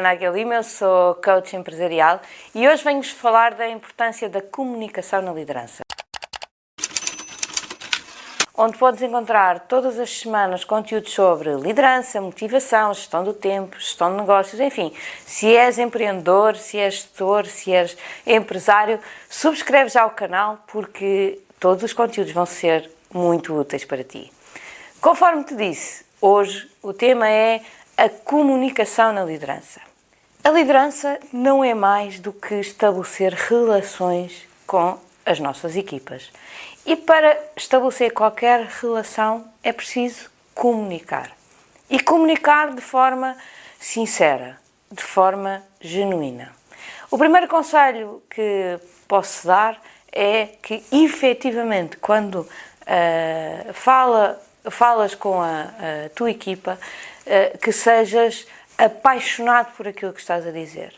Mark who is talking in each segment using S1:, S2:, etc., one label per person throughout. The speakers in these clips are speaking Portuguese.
S1: Ana Aguilima, eu sou coach empresarial e hoje venho-vos falar da importância da comunicação na liderança. Onde podes encontrar todas as semanas conteúdos sobre liderança, motivação, gestão do tempo, gestão de negócios, enfim. Se és empreendedor, se és gestor, se és empresário, subscreve já o canal porque todos os conteúdos vão ser muito úteis para ti. Conforme te disse, hoje o tema é a comunicação na liderança. A liderança não é mais do que estabelecer relações com as nossas equipas. E para estabelecer qualquer relação é preciso comunicar. E comunicar de forma sincera, de forma genuína. O primeiro conselho que posso dar é que, efetivamente, quando uh, fala, falas com a, a tua equipa, eh, que sejas apaixonado por aquilo que estás a dizer.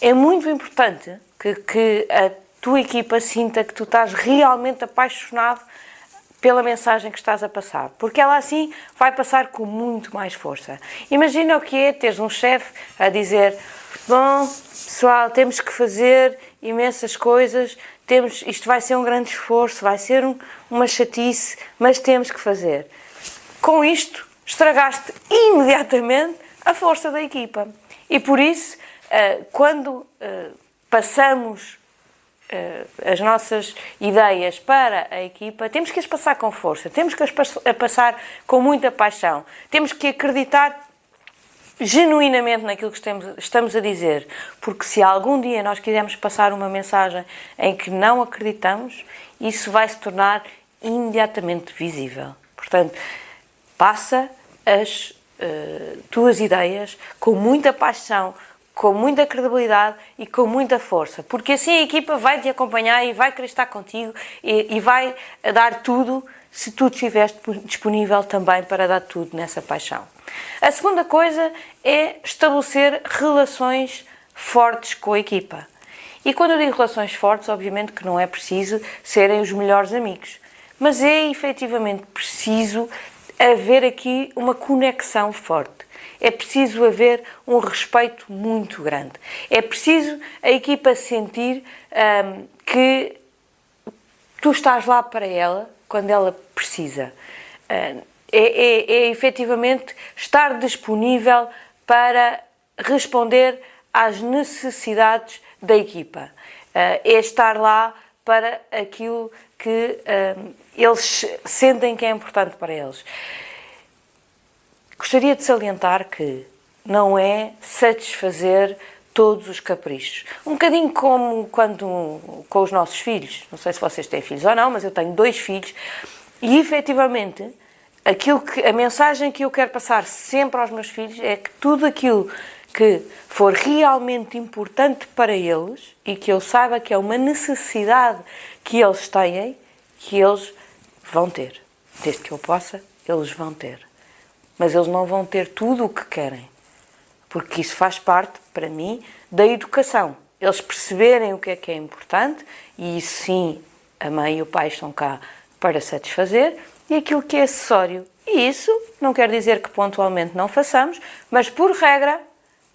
S1: É muito importante que, que a tua equipa sinta que tu estás realmente apaixonado pela mensagem que estás a passar, porque ela assim vai passar com muito mais força. Imagina o que é teres um chefe a dizer: Bom, pessoal, temos que fazer imensas coisas, temos, isto vai ser um grande esforço, vai ser um, uma chatice, mas temos que fazer. Com isto, estragaste imediatamente a força da equipa. E por isso, eh, quando eh, passamos eh, as nossas ideias para a equipa, temos que as passar com força, temos que as passar com muita paixão, temos que acreditar genuinamente naquilo que estamos a dizer, porque se algum dia nós quisermos passar uma mensagem em que não acreditamos, isso vai se tornar imediatamente visível. Portanto, passa as tuas ideias com muita paixão, com muita credibilidade e com muita força, porque assim a equipa vai te acompanhar e vai querer estar contigo e, e vai dar tudo se tu estiveres disponível também para dar tudo nessa paixão. A segunda coisa é estabelecer relações fortes com a equipa. E quando eu digo relações fortes, obviamente que não é preciso serem os melhores amigos, mas é efetivamente preciso haver aqui uma conexão forte. É preciso haver um respeito muito grande. É preciso a equipa sentir um, que tu estás lá para ela quando ela precisa. Uh, é, é, é efetivamente estar disponível para responder às necessidades da equipa. Uh, é estar lá para aquilo que uh, eles sentem que é importante para eles. Gostaria de salientar que não é satisfazer todos os caprichos. Um bocadinho como quando com os nossos filhos. Não sei se vocês têm filhos ou não, mas eu tenho dois filhos e efetivamente aquilo que a mensagem que eu quero passar sempre aos meus filhos é que tudo aquilo que for realmente importante para eles e que eu saiba que é uma necessidade que eles têm, que eles vão ter. Desde que eu possa, eles vão ter. Mas eles não vão ter tudo o que querem. Porque isso faz parte, para mim, da educação. Eles perceberem o que é que é importante e sim, a mãe e o pai estão cá para satisfazer e aquilo que é acessório. E isso não quer dizer que pontualmente não façamos, mas por regra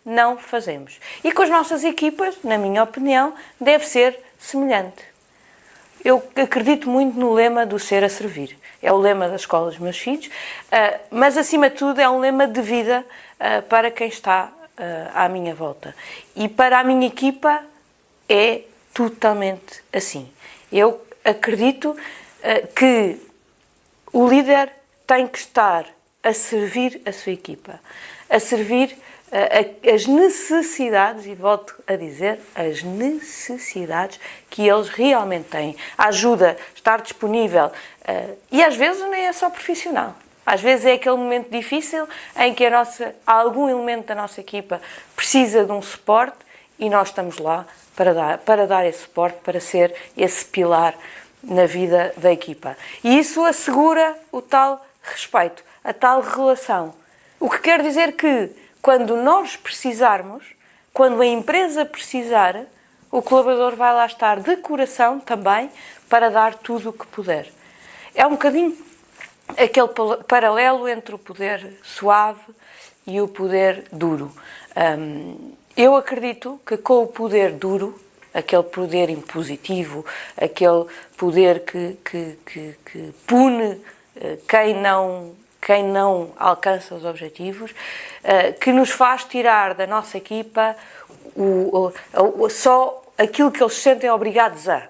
S1: não fazemos. E com as nossas equipas, na minha opinião, deve ser semelhante. Eu acredito muito no lema do ser a servir. É o lema da escola dos meus filhos, ah, mas acima de tudo é um lema de vida ah, para quem está ah, à minha volta. E para a minha equipa é totalmente assim. Eu acredito que o líder tem que estar a servir a sua equipa, a servir as necessidades, e volto a dizer, as necessidades que eles realmente têm. A ajuda, estar disponível. Eh, e às vezes nem é só profissional. Às vezes é aquele momento difícil em que a nossa, algum elemento da nossa equipa precisa de um suporte e nós estamos lá para dar, para dar esse suporte, para ser esse pilar na vida da equipa. E isso assegura o tal respeito, a tal relação. O que quer dizer que quando nós precisarmos, quando a empresa precisar, o colaborador vai lá estar de coração também para dar tudo o que puder. É um bocadinho aquele paralelo entre o poder suave e o poder duro. Eu acredito que com o poder duro, aquele poder impositivo, aquele poder que, que, que, que pune eh, quem não, quem não alcança os objetivos, eh, que nos faz tirar da nossa equipa o, o, o, só aquilo que eles sentem obrigados a.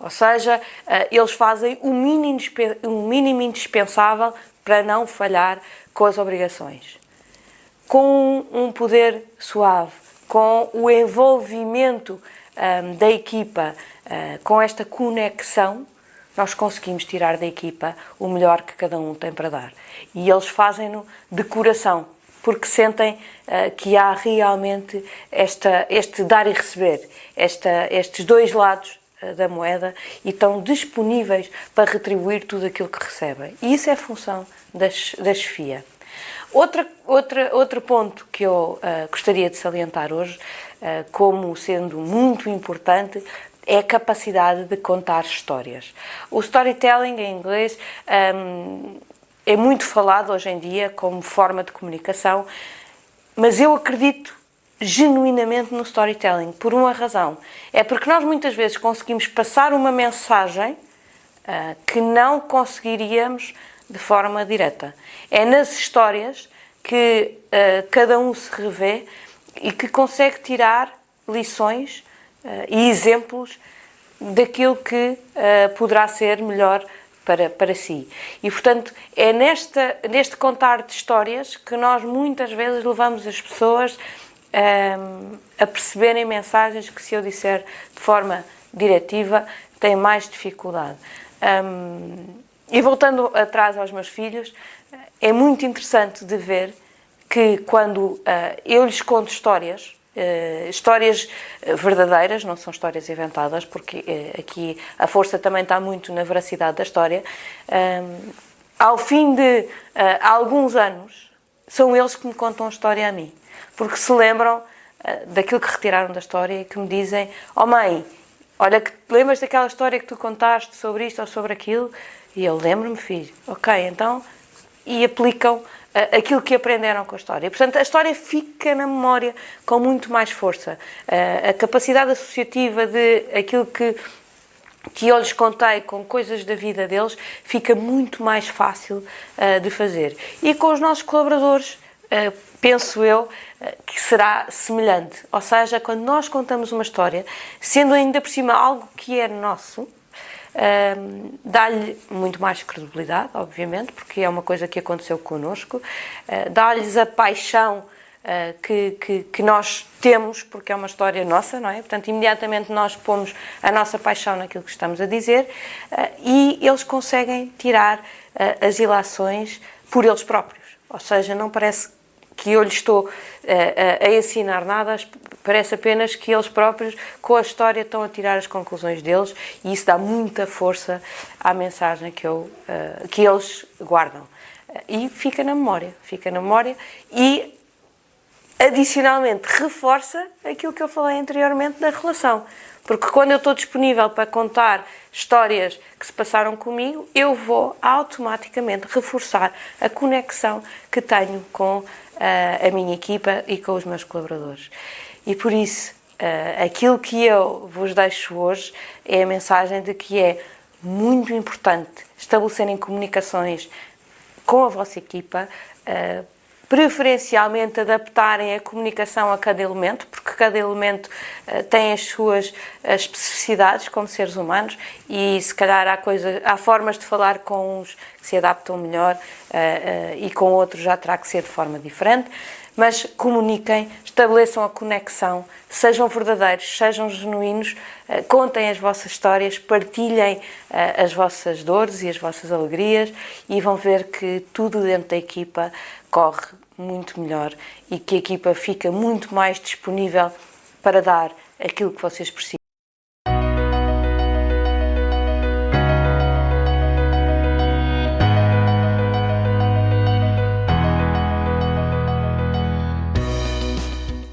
S1: Ou seja, eh, eles fazem o mínimo, o mínimo indispensável para não falhar com as obrigações. Com um poder suave, com o envolvimento um, da equipa, uh, com esta conexão, nós conseguimos tirar da equipa o melhor que cada um tem para dar. E eles fazem-no de coração, porque sentem uh, que há realmente esta, este dar e receber, esta, estes dois lados uh, da moeda e estão disponíveis para retribuir tudo aquilo que recebem. E isso é função da, da chefia. Outra, outra, outro ponto que eu uh, gostaria de salientar hoje, como sendo muito importante, é a capacidade de contar histórias. O storytelling em inglês um, é muito falado hoje em dia como forma de comunicação, mas eu acredito genuinamente no storytelling por uma razão. É porque nós muitas vezes conseguimos passar uma mensagem uh, que não conseguiríamos de forma direta. É nas histórias que uh, cada um se revê e que consegue tirar lições e exemplos daquilo que uh, poderá ser melhor para, para si. E, portanto, é nesta, neste contar de histórias que nós muitas vezes levamos as pessoas um, a perceberem mensagens que, se eu disser de forma diretiva, têm mais dificuldade. Um, e voltando atrás aos meus filhos, é muito interessante de ver que quando uh, eu lhes conto histórias, uh, histórias verdadeiras, não são histórias inventadas, porque uh, aqui a força também está muito na veracidade da história, ao fim de alguns anos, são eles que me contam a história a mim, porque se lembram daquilo que retiraram da história e que me dizem: Oh mãe, olha, que lembras daquela história que tu contaste sobre isto ou sobre aquilo? E eu lembro-me, filho, ok, então, e aplicam uh, aquilo que aprenderam com a história. Portanto, a história fica na memória com muito mais força. Uh, a capacidade associativa de aquilo que que eu lhes contei com coisas da vida deles, fica muito mais fácil uh, de fazer. E com os nossos colaboradores, penso eu que será semelhante. Ou seja, quando nós contamos uma história, sendo ainda por cima algo que é nosso, Dá-lhe muito mais credibilidade, obviamente, porque é uma coisa que aconteceu connosco, uh, dá-lhes a paixão uh, que, que, que, nós temos, porque é uma história nossa, não é? Portanto, imediatamente nós pomos a nossa paixão naquilo que estamos a dizer ah, e eles conseguem tirar as ilações por eles próprios. Ou seja, não parece que eu lhes estou a, a ensinar nada, Parece apenas que eles próprios, com a história, estão a tirar as conclusões deles e isso dá muita força à mensagem que, eu, uh, que eles guardam. E fica na memória, fica na memória e, adicionalmente, reforça aquilo que eu falei anteriormente da relação. Porque quando eu estou disponível para contar histórias que se passaram comigo, eu vou automaticamente reforçar a conexão que tenho com a minha equipa e com os meus colaboradores. E por isso, aquilo que eu vos deixo hoje é a mensagem de que é muito importante estabelecerem comunicações com a vossa equipa, preferencialmente adaptarem a comunicação a cada elemento, porque cada elemento uh, tem as suas especificidades como seres humanos e se calhar há, coisa, há formas de falar com uns que se adaptam melhor uh, e com outros já terá que ser de forma diferente mas comuniquem, estabeleçam a conexão, sejam verdadeiros, sejam genuínos, eh, contem as vossas histórias, partilhem eh, as vossas dores e as vossas alegrias e vão ver que tudo dentro da equipa corre muito melhor e que a equipa fica muito mais disponível para dar aquilo que vocês precisam.